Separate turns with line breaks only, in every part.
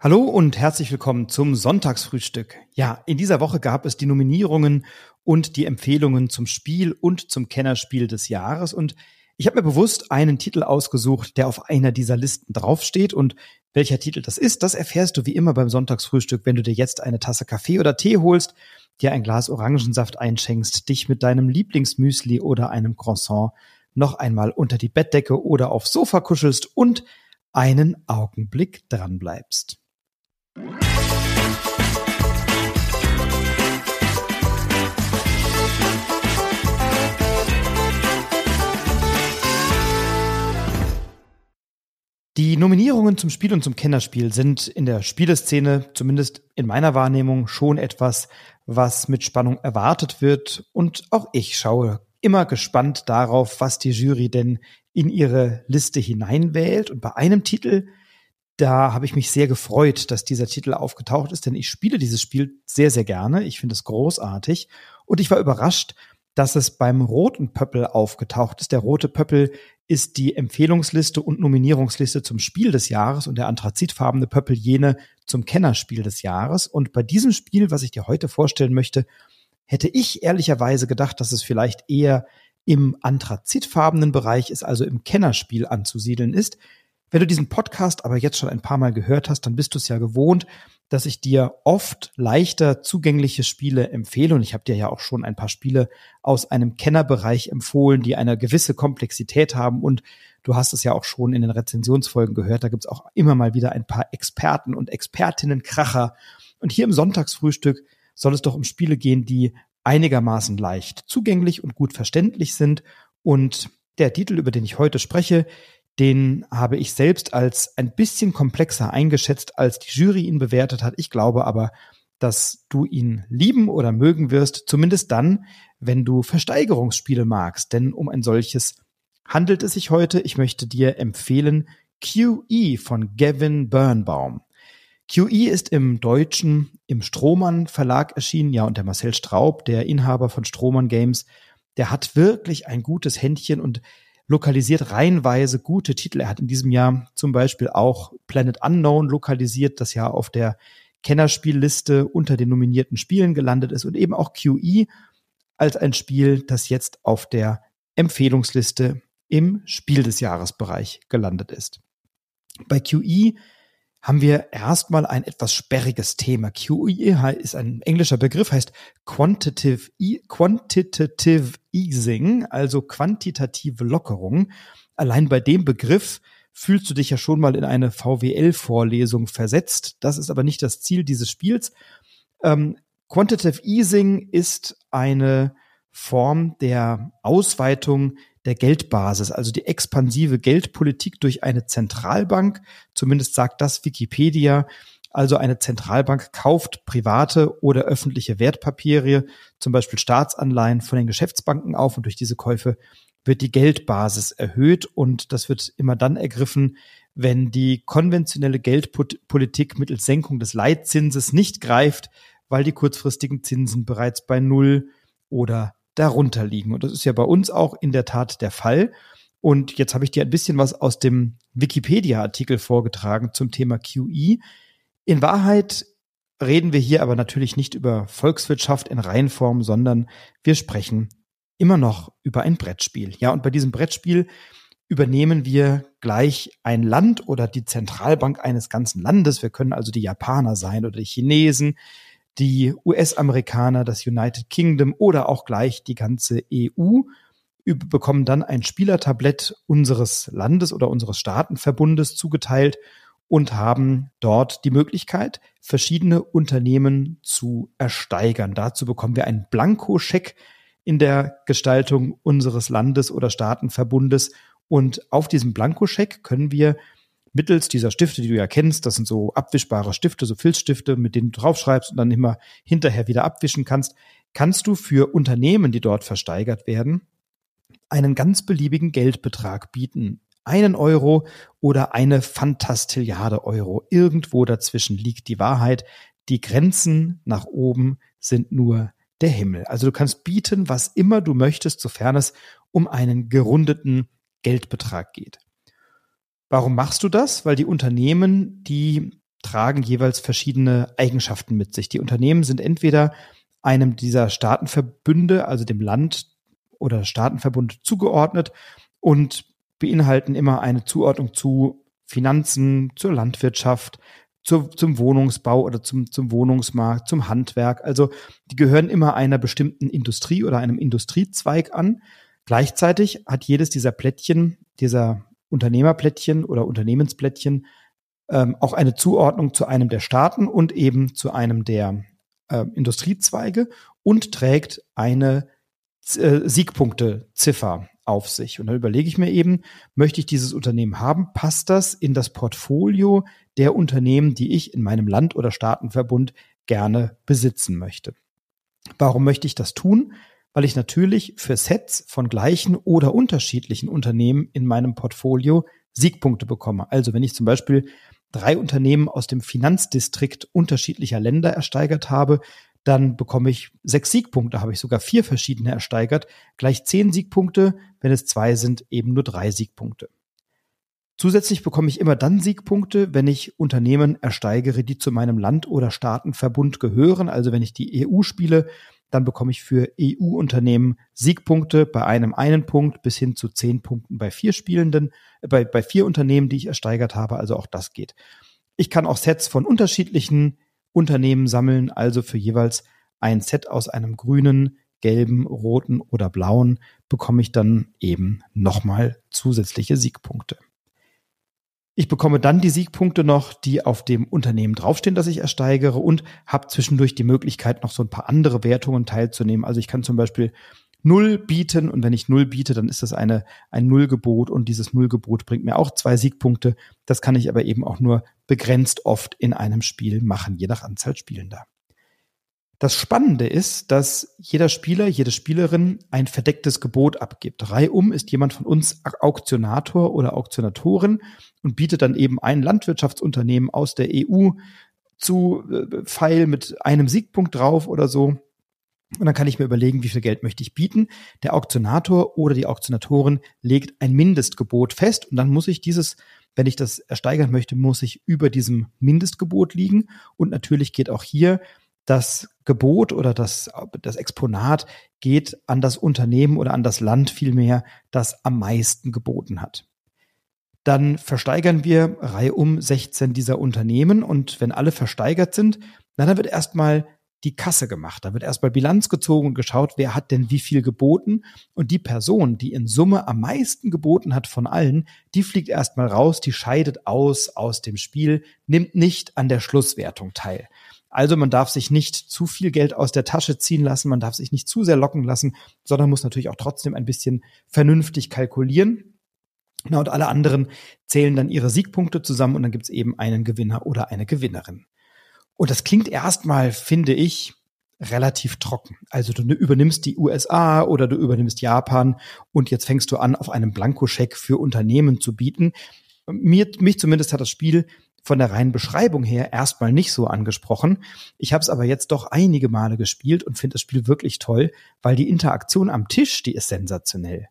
Hallo und herzlich willkommen zum Sonntagsfrühstück. Ja, in dieser Woche gab es die Nominierungen und die Empfehlungen zum Spiel und zum Kennerspiel des Jahres und ich habe mir bewusst einen Titel ausgesucht, der auf einer dieser Listen draufsteht und welcher Titel das ist, das erfährst du wie immer beim Sonntagsfrühstück, wenn du dir jetzt eine Tasse Kaffee oder Tee holst, dir ein Glas Orangensaft einschenkst, dich mit deinem Lieblingsmüsli oder einem Croissant noch einmal unter die Bettdecke oder aufs Sofa kuschelst und einen Augenblick dran bleibst. Die Nominierungen zum Spiel und zum Kennerspiel sind in der Spieleszene, zumindest in meiner Wahrnehmung, schon etwas, was mit Spannung erwartet wird. Und auch ich schaue immer gespannt darauf, was die Jury denn in ihre Liste hineinwählt. Und bei einem Titel da habe ich mich sehr gefreut, dass dieser Titel aufgetaucht ist, denn ich spiele dieses Spiel sehr, sehr gerne. Ich finde es großartig. Und ich war überrascht, dass es beim roten Pöppel aufgetaucht ist. Der rote Pöppel ist die Empfehlungsliste und Nominierungsliste zum Spiel des Jahres und der anthrazitfarbene Pöppel jene zum Kennerspiel des Jahres. Und bei diesem Spiel, was ich dir heute vorstellen möchte, hätte ich ehrlicherweise gedacht, dass es vielleicht eher im anthrazitfarbenen Bereich ist, also im Kennerspiel anzusiedeln ist. Wenn du diesen Podcast aber jetzt schon ein paar Mal gehört hast, dann bist du es ja gewohnt, dass ich dir oft leichter zugängliche Spiele empfehle. Und ich habe dir ja auch schon ein paar Spiele aus einem Kennerbereich empfohlen, die eine gewisse Komplexität haben. Und du hast es ja auch schon in den Rezensionsfolgen gehört. Da gibt es auch immer mal wieder ein paar Experten und Expertinnen Kracher. Und hier im Sonntagsfrühstück soll es doch um Spiele gehen, die einigermaßen leicht zugänglich und gut verständlich sind. Und der Titel, über den ich heute spreche, den habe ich selbst als ein bisschen komplexer eingeschätzt, als die Jury ihn bewertet hat. Ich glaube aber, dass du ihn lieben oder mögen wirst, zumindest dann, wenn du Versteigerungsspiele magst. Denn um ein solches handelt es sich heute. Ich möchte dir empfehlen QE von Gavin Birnbaum. QE ist im Deutschen im Strohmann Verlag erschienen, ja, und der Marcel Straub, der Inhaber von Strohmann Games, der hat wirklich ein gutes Händchen und lokalisiert reihenweise gute Titel. Er hat in diesem Jahr zum Beispiel auch Planet Unknown lokalisiert, das ja auf der Kennerspielliste unter den nominierten Spielen gelandet ist und eben auch QE als ein Spiel, das jetzt auf der Empfehlungsliste im Spiel des Jahresbereich gelandet ist. Bei QE haben wir erstmal ein etwas sperriges Thema. QE ist ein englischer Begriff, heißt Quantitative, e Quantitative Easing, also quantitative Lockerung. Allein bei dem Begriff fühlst du dich ja schon mal in eine VWL-Vorlesung versetzt. Das ist aber nicht das Ziel dieses Spiels. Ähm, Quantitative Easing ist eine Form der Ausweitung der Geldbasis, also die expansive Geldpolitik durch eine Zentralbank. Zumindest sagt das Wikipedia. Also eine Zentralbank kauft private oder öffentliche Wertpapiere, zum Beispiel Staatsanleihen von den Geschäftsbanken auf und durch diese Käufe wird die Geldbasis erhöht und das wird immer dann ergriffen, wenn die konventionelle Geldpolitik mittels Senkung des Leitzinses nicht greift, weil die kurzfristigen Zinsen bereits bei Null oder darunter liegen. Und das ist ja bei uns auch in der Tat der Fall. Und jetzt habe ich dir ein bisschen was aus dem Wikipedia-Artikel vorgetragen zum Thema QE. In Wahrheit reden wir hier aber natürlich nicht über Volkswirtschaft in Reihenform, sondern wir sprechen immer noch über ein Brettspiel. Ja, und bei diesem Brettspiel übernehmen wir gleich ein Land oder die Zentralbank eines ganzen Landes. Wir können also die Japaner sein oder die Chinesen, die US-Amerikaner, das United Kingdom oder auch gleich die ganze EU bekommen dann ein Spielertablett unseres Landes oder unseres Staatenverbundes zugeteilt und haben dort die Möglichkeit, verschiedene Unternehmen zu ersteigern. Dazu bekommen wir einen Blankoscheck in der Gestaltung unseres Landes oder Staatenverbundes und auf diesem Blankoscheck können wir mittels dieser Stifte, die du ja kennst, das sind so abwischbare Stifte, so Filzstifte, mit denen du draufschreibst und dann immer hinterher wieder abwischen kannst, kannst du für Unternehmen, die dort versteigert werden, einen ganz beliebigen Geldbetrag bieten. Einen Euro oder eine Fantastilliarde Euro. Irgendwo dazwischen liegt die Wahrheit. Die Grenzen nach oben sind nur der Himmel. Also du kannst bieten, was immer du möchtest, sofern es um einen gerundeten Geldbetrag geht. Warum machst du das? Weil die Unternehmen, die tragen jeweils verschiedene Eigenschaften mit sich. Die Unternehmen sind entweder einem dieser Staatenverbünde, also dem Land oder Staatenverbund zugeordnet und beinhalten immer eine Zuordnung zu Finanzen, zur Landwirtschaft, zur, zum Wohnungsbau oder zum, zum Wohnungsmarkt, zum Handwerk. Also die gehören immer einer bestimmten Industrie oder einem Industriezweig an. Gleichzeitig hat jedes dieser Plättchen, dieser Unternehmerplättchen oder Unternehmensplättchen ähm, auch eine Zuordnung zu einem der Staaten und eben zu einem der äh, Industriezweige und trägt eine äh, Siegpunkteziffer auf sich. Und dann überlege ich mir eben, möchte ich dieses Unternehmen haben? Passt das in das Portfolio der Unternehmen, die ich in meinem Land- oder Staatenverbund gerne besitzen möchte? Warum möchte ich das tun? Weil ich natürlich für Sets von gleichen oder unterschiedlichen Unternehmen in meinem Portfolio Siegpunkte bekomme. Also wenn ich zum Beispiel drei Unternehmen aus dem Finanzdistrikt unterschiedlicher Länder ersteigert habe, dann bekomme ich sechs Siegpunkte, habe ich sogar vier verschiedene ersteigert, gleich zehn Siegpunkte, wenn es zwei sind, eben nur drei Siegpunkte. Zusätzlich bekomme ich immer dann Siegpunkte, wenn ich Unternehmen ersteigere, die zu meinem Land- oder Staatenverbund gehören. Also wenn ich die EU spiele, dann bekomme ich für EU-Unternehmen Siegpunkte bei einem einen Punkt bis hin zu zehn Punkten bei vier Spielenden, äh, bei, bei vier Unternehmen, die ich ersteigert habe. Also auch das geht. Ich kann auch Sets von unterschiedlichen Unternehmen sammeln, also für jeweils ein Set aus einem grünen, gelben, roten oder blauen bekomme ich dann eben nochmal zusätzliche Siegpunkte. Ich bekomme dann die Siegpunkte noch, die auf dem Unternehmen draufstehen, das ich ersteigere und habe zwischendurch die Möglichkeit, noch so ein paar andere Wertungen teilzunehmen. Also ich kann zum Beispiel Null bieten und wenn ich Null biete, dann ist das eine, ein Nullgebot und dieses Nullgebot bringt mir auch zwei Siegpunkte. Das kann ich aber eben auch nur begrenzt oft in einem Spiel machen, je nach Anzahl Spielender. Das Spannende ist, dass jeder Spieler, jede Spielerin ein verdecktes Gebot abgibt. Reihum ist jemand von uns Auktionator oder Auktionatorin und bietet dann eben ein Landwirtschaftsunternehmen aus der EU zu äh, Pfeil mit einem Siegpunkt drauf oder so. Und dann kann ich mir überlegen, wie viel Geld möchte ich bieten. Der Auktionator oder die Auktionatorin legt ein Mindestgebot fest und dann muss ich dieses, wenn ich das ersteigern möchte, muss ich über diesem Mindestgebot liegen. Und natürlich geht auch hier das Gebot oder das, das Exponat geht an das Unternehmen oder an das Land vielmehr, das am meisten geboten hat. Dann versteigern wir Reihe um 16 dieser Unternehmen und wenn alle versteigert sind, na, dann wird erstmal die Kasse gemacht. Da wird erstmal Bilanz gezogen und geschaut, wer hat denn wie viel geboten. Und die Person, die in Summe am meisten geboten hat von allen, die fliegt erstmal raus, die scheidet aus aus dem Spiel, nimmt nicht an der Schlusswertung teil. Also man darf sich nicht zu viel Geld aus der Tasche ziehen lassen, man darf sich nicht zu sehr locken lassen, sondern muss natürlich auch trotzdem ein bisschen vernünftig kalkulieren. Na, und alle anderen zählen dann ihre Siegpunkte zusammen und dann gibt's eben einen Gewinner oder eine Gewinnerin. Und das klingt erstmal, finde ich, relativ trocken. Also du übernimmst die USA oder du übernimmst Japan und jetzt fängst du an, auf einem Blankoscheck für Unternehmen zu bieten. Mir, mich zumindest hat das Spiel von der reinen Beschreibung her erstmal nicht so angesprochen. Ich habe es aber jetzt doch einige Male gespielt und finde das Spiel wirklich toll, weil die Interaktion am Tisch, die ist sensationell.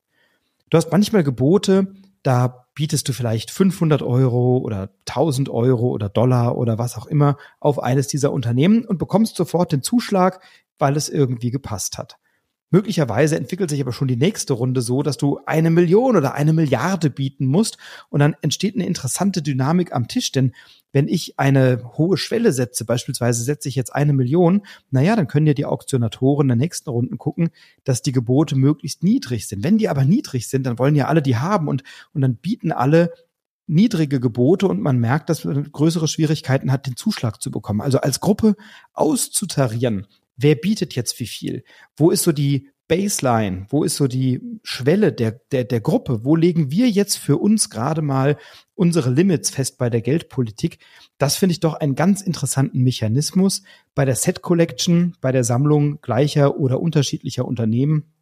Du hast manchmal Gebote, da bietest du vielleicht 500 Euro oder 1000 Euro oder Dollar oder was auch immer auf eines dieser Unternehmen und bekommst sofort den Zuschlag, weil es irgendwie gepasst hat. Möglicherweise entwickelt sich aber schon die nächste Runde so, dass du eine Million oder eine Milliarde bieten musst und dann entsteht eine interessante Dynamik am Tisch, denn wenn ich eine hohe Schwelle setze, beispielsweise setze ich jetzt eine Million, naja, dann können ja die Auktionatoren in der nächsten Runden gucken, dass die Gebote möglichst niedrig sind. Wenn die aber niedrig sind, dann wollen ja alle die haben und, und dann bieten alle niedrige Gebote und man merkt, dass man größere Schwierigkeiten hat, den Zuschlag zu bekommen. Also als Gruppe auszutarieren, wer bietet jetzt wie viel? Wo ist so die Baseline? Wo ist so die Schwelle der, der, der Gruppe? Wo legen wir jetzt für uns gerade mal unsere Limits fest bei der Geldpolitik? Das finde ich doch einen ganz interessanten Mechanismus bei der Set Collection, bei der Sammlung gleicher oder unterschiedlicher Unternehmen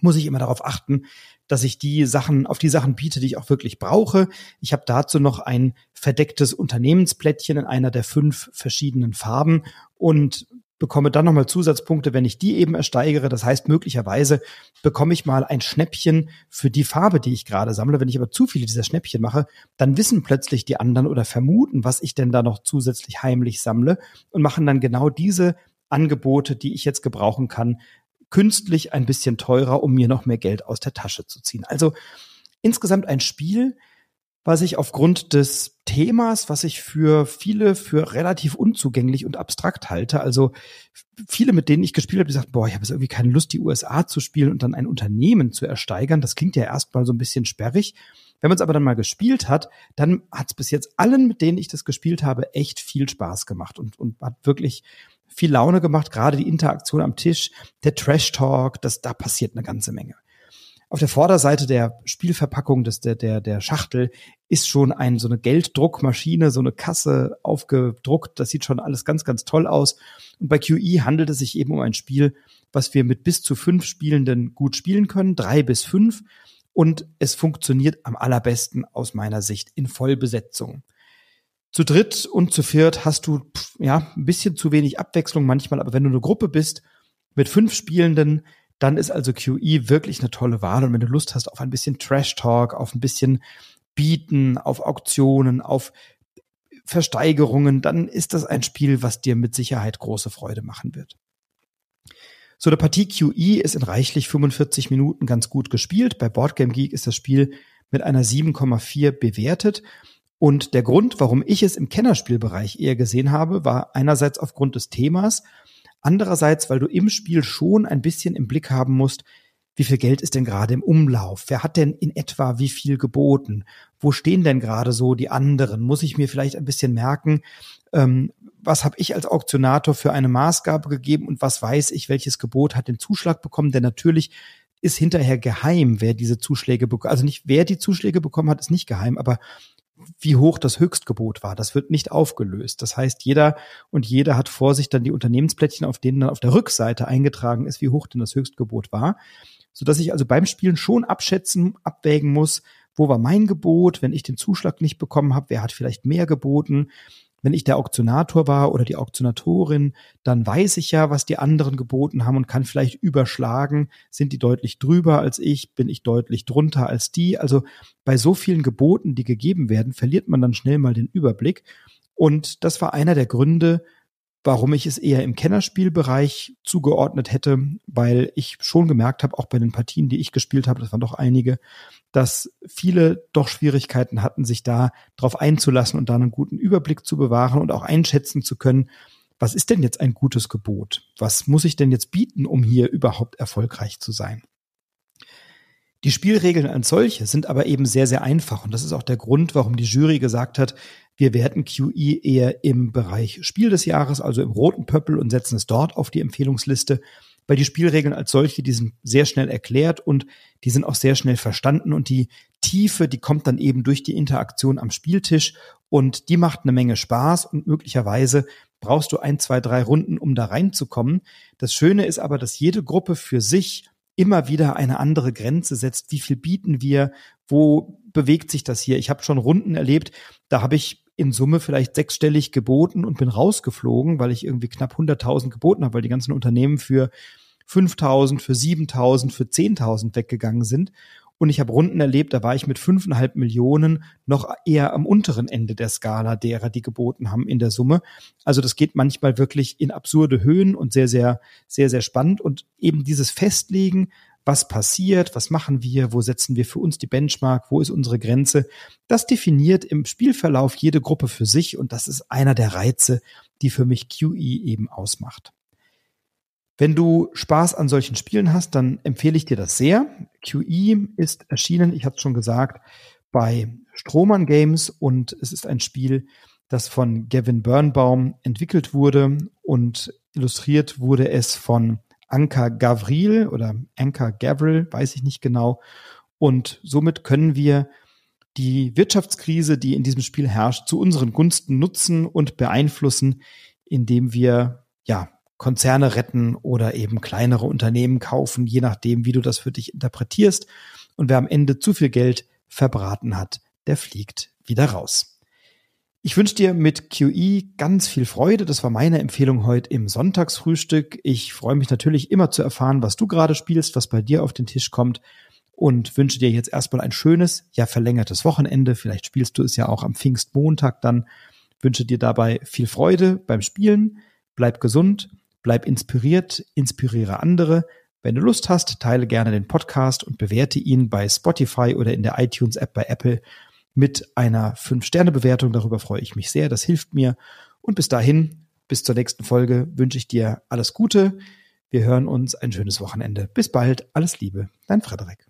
muss ich immer darauf achten, dass ich die Sachen auf die Sachen biete, die ich auch wirklich brauche. Ich habe dazu noch ein verdecktes Unternehmensplättchen in einer der fünf verschiedenen Farben und bekomme dann nochmal Zusatzpunkte, wenn ich die eben ersteigere. Das heißt, möglicherweise bekomme ich mal ein Schnäppchen für die Farbe, die ich gerade sammle. Wenn ich aber zu viele dieser Schnäppchen mache, dann wissen plötzlich die anderen oder vermuten, was ich denn da noch zusätzlich heimlich sammle und machen dann genau diese Angebote, die ich jetzt gebrauchen kann, künstlich ein bisschen teurer, um mir noch mehr Geld aus der Tasche zu ziehen. Also insgesamt ein Spiel, was ich aufgrund des Themas, was ich für viele für relativ unzugänglich und abstrakt halte. Also viele, mit denen ich gespielt habe, die sagten, boah, ich habe jetzt irgendwie keine Lust, die USA zu spielen und dann ein Unternehmen zu ersteigern. Das klingt ja erstmal so ein bisschen sperrig. Wenn man es aber dann mal gespielt hat, dann hat es bis jetzt allen, mit denen ich das gespielt habe, echt viel Spaß gemacht und, und hat wirklich viel Laune gemacht. Gerade die Interaktion am Tisch, der Trash Talk, das, da passiert eine ganze Menge. Auf der Vorderseite der Spielverpackung des, der, der, der Schachtel ist schon ein, so eine Gelddruckmaschine, so eine Kasse aufgedruckt. Das sieht schon alles ganz, ganz toll aus. Und bei QE handelt es sich eben um ein Spiel, was wir mit bis zu fünf Spielenden gut spielen können, drei bis fünf. Und es funktioniert am allerbesten aus meiner Sicht in Vollbesetzung. Zu dritt und zu viert hast du ja ein bisschen zu wenig Abwechslung manchmal, aber wenn du eine Gruppe bist mit fünf Spielenden, dann ist also QE wirklich eine tolle Wahl. Und wenn du Lust hast auf ein bisschen Trash Talk, auf ein bisschen Bieten, auf Auktionen, auf Versteigerungen, dann ist das ein Spiel, was dir mit Sicherheit große Freude machen wird. So, der Partie QE ist in reichlich 45 Minuten ganz gut gespielt. Bei Boardgame Geek ist das Spiel mit einer 7,4 bewertet. Und der Grund, warum ich es im Kennerspielbereich eher gesehen habe, war einerseits aufgrund des Themas Andererseits, weil du im Spiel schon ein bisschen im Blick haben musst, wie viel Geld ist denn gerade im Umlauf? Wer hat denn in etwa wie viel geboten? Wo stehen denn gerade so die anderen? Muss ich mir vielleicht ein bisschen merken, ähm, was habe ich als Auktionator für eine Maßgabe gegeben und was weiß ich, welches Gebot hat den Zuschlag bekommen? Denn natürlich ist hinterher geheim, wer diese Zuschläge bekommt. Also nicht wer die Zuschläge bekommen hat, ist nicht geheim, aber wie hoch das Höchstgebot war. Das wird nicht aufgelöst. Das heißt, jeder und jeder hat vor sich dann die Unternehmensplättchen, auf denen dann auf der Rückseite eingetragen ist, wie hoch denn das Höchstgebot war. Sodass ich also beim Spielen schon abschätzen, abwägen muss, wo war mein Gebot, wenn ich den Zuschlag nicht bekommen habe, wer hat vielleicht mehr geboten, wenn ich der Auktionator war oder die Auktionatorin, dann weiß ich ja, was die anderen geboten haben und kann vielleicht überschlagen, sind die deutlich drüber als ich, bin ich deutlich drunter als die. Also bei so vielen Geboten, die gegeben werden, verliert man dann schnell mal den Überblick. Und das war einer der Gründe, warum ich es eher im Kennerspielbereich zugeordnet hätte, weil ich schon gemerkt habe, auch bei den Partien, die ich gespielt habe, das waren doch einige, dass viele doch Schwierigkeiten hatten, sich da drauf einzulassen und da einen guten Überblick zu bewahren und auch einschätzen zu können, was ist denn jetzt ein gutes Gebot? Was muss ich denn jetzt bieten, um hier überhaupt erfolgreich zu sein? Die Spielregeln als solche sind aber eben sehr, sehr einfach. Und das ist auch der Grund, warum die Jury gesagt hat, wir werten QE eher im Bereich Spiel des Jahres, also im roten Pöppel und setzen es dort auf die Empfehlungsliste, weil die Spielregeln als solche, die sind sehr schnell erklärt und die sind auch sehr schnell verstanden und die Tiefe, die kommt dann eben durch die Interaktion am Spieltisch und die macht eine Menge Spaß und möglicherweise brauchst du ein, zwei, drei Runden, um da reinzukommen. Das Schöne ist aber, dass jede Gruppe für sich immer wieder eine andere Grenze setzt. Wie viel bieten wir? Wo bewegt sich das hier? Ich habe schon Runden erlebt, da habe ich in Summe vielleicht sechsstellig geboten und bin rausgeflogen, weil ich irgendwie knapp 100.000 geboten habe, weil die ganzen Unternehmen für 5.000, für 7.000, für 10.000 weggegangen sind. Und ich habe Runden erlebt, da war ich mit fünfeinhalb Millionen noch eher am unteren Ende der Skala derer, die geboten haben in der Summe. Also das geht manchmal wirklich in absurde Höhen und sehr, sehr, sehr, sehr spannend. Und eben dieses Festlegen, was passiert, was machen wir, wo setzen wir für uns die Benchmark, wo ist unsere Grenze. Das definiert im Spielverlauf jede Gruppe für sich und das ist einer der Reize, die für mich QE eben ausmacht. Wenn du Spaß an solchen Spielen hast, dann empfehle ich dir das sehr. QE ist erschienen, ich hatte es schon gesagt, bei Strohmann Games und es ist ein Spiel, das von Gavin Birnbaum entwickelt wurde und illustriert wurde es von Anka Gavril oder Anka Gavril, weiß ich nicht genau. Und somit können wir die Wirtschaftskrise, die in diesem Spiel herrscht, zu unseren Gunsten nutzen und beeinflussen, indem wir ja Konzerne retten oder eben kleinere Unternehmen kaufen, je nachdem, wie du das für dich interpretierst. Und wer am Ende zu viel Geld verbraten hat, der fliegt wieder raus. Ich wünsche dir mit QE ganz viel Freude. Das war meine Empfehlung heute im Sonntagsfrühstück. Ich freue mich natürlich immer zu erfahren, was du gerade spielst, was bei dir auf den Tisch kommt und wünsche dir jetzt erstmal ein schönes, ja verlängertes Wochenende. Vielleicht spielst du es ja auch am Pfingstmontag dann. Wünsche dir dabei viel Freude beim Spielen. Bleib gesund, bleib inspiriert, inspiriere andere. Wenn du Lust hast, teile gerne den Podcast und bewerte ihn bei Spotify oder in der iTunes-App bei Apple mit einer 5-Sterne-Bewertung. Darüber freue ich mich sehr. Das hilft mir. Und bis dahin, bis zur nächsten Folge, wünsche ich dir alles Gute. Wir hören uns ein schönes Wochenende. Bis bald. Alles Liebe. Dein Frederik.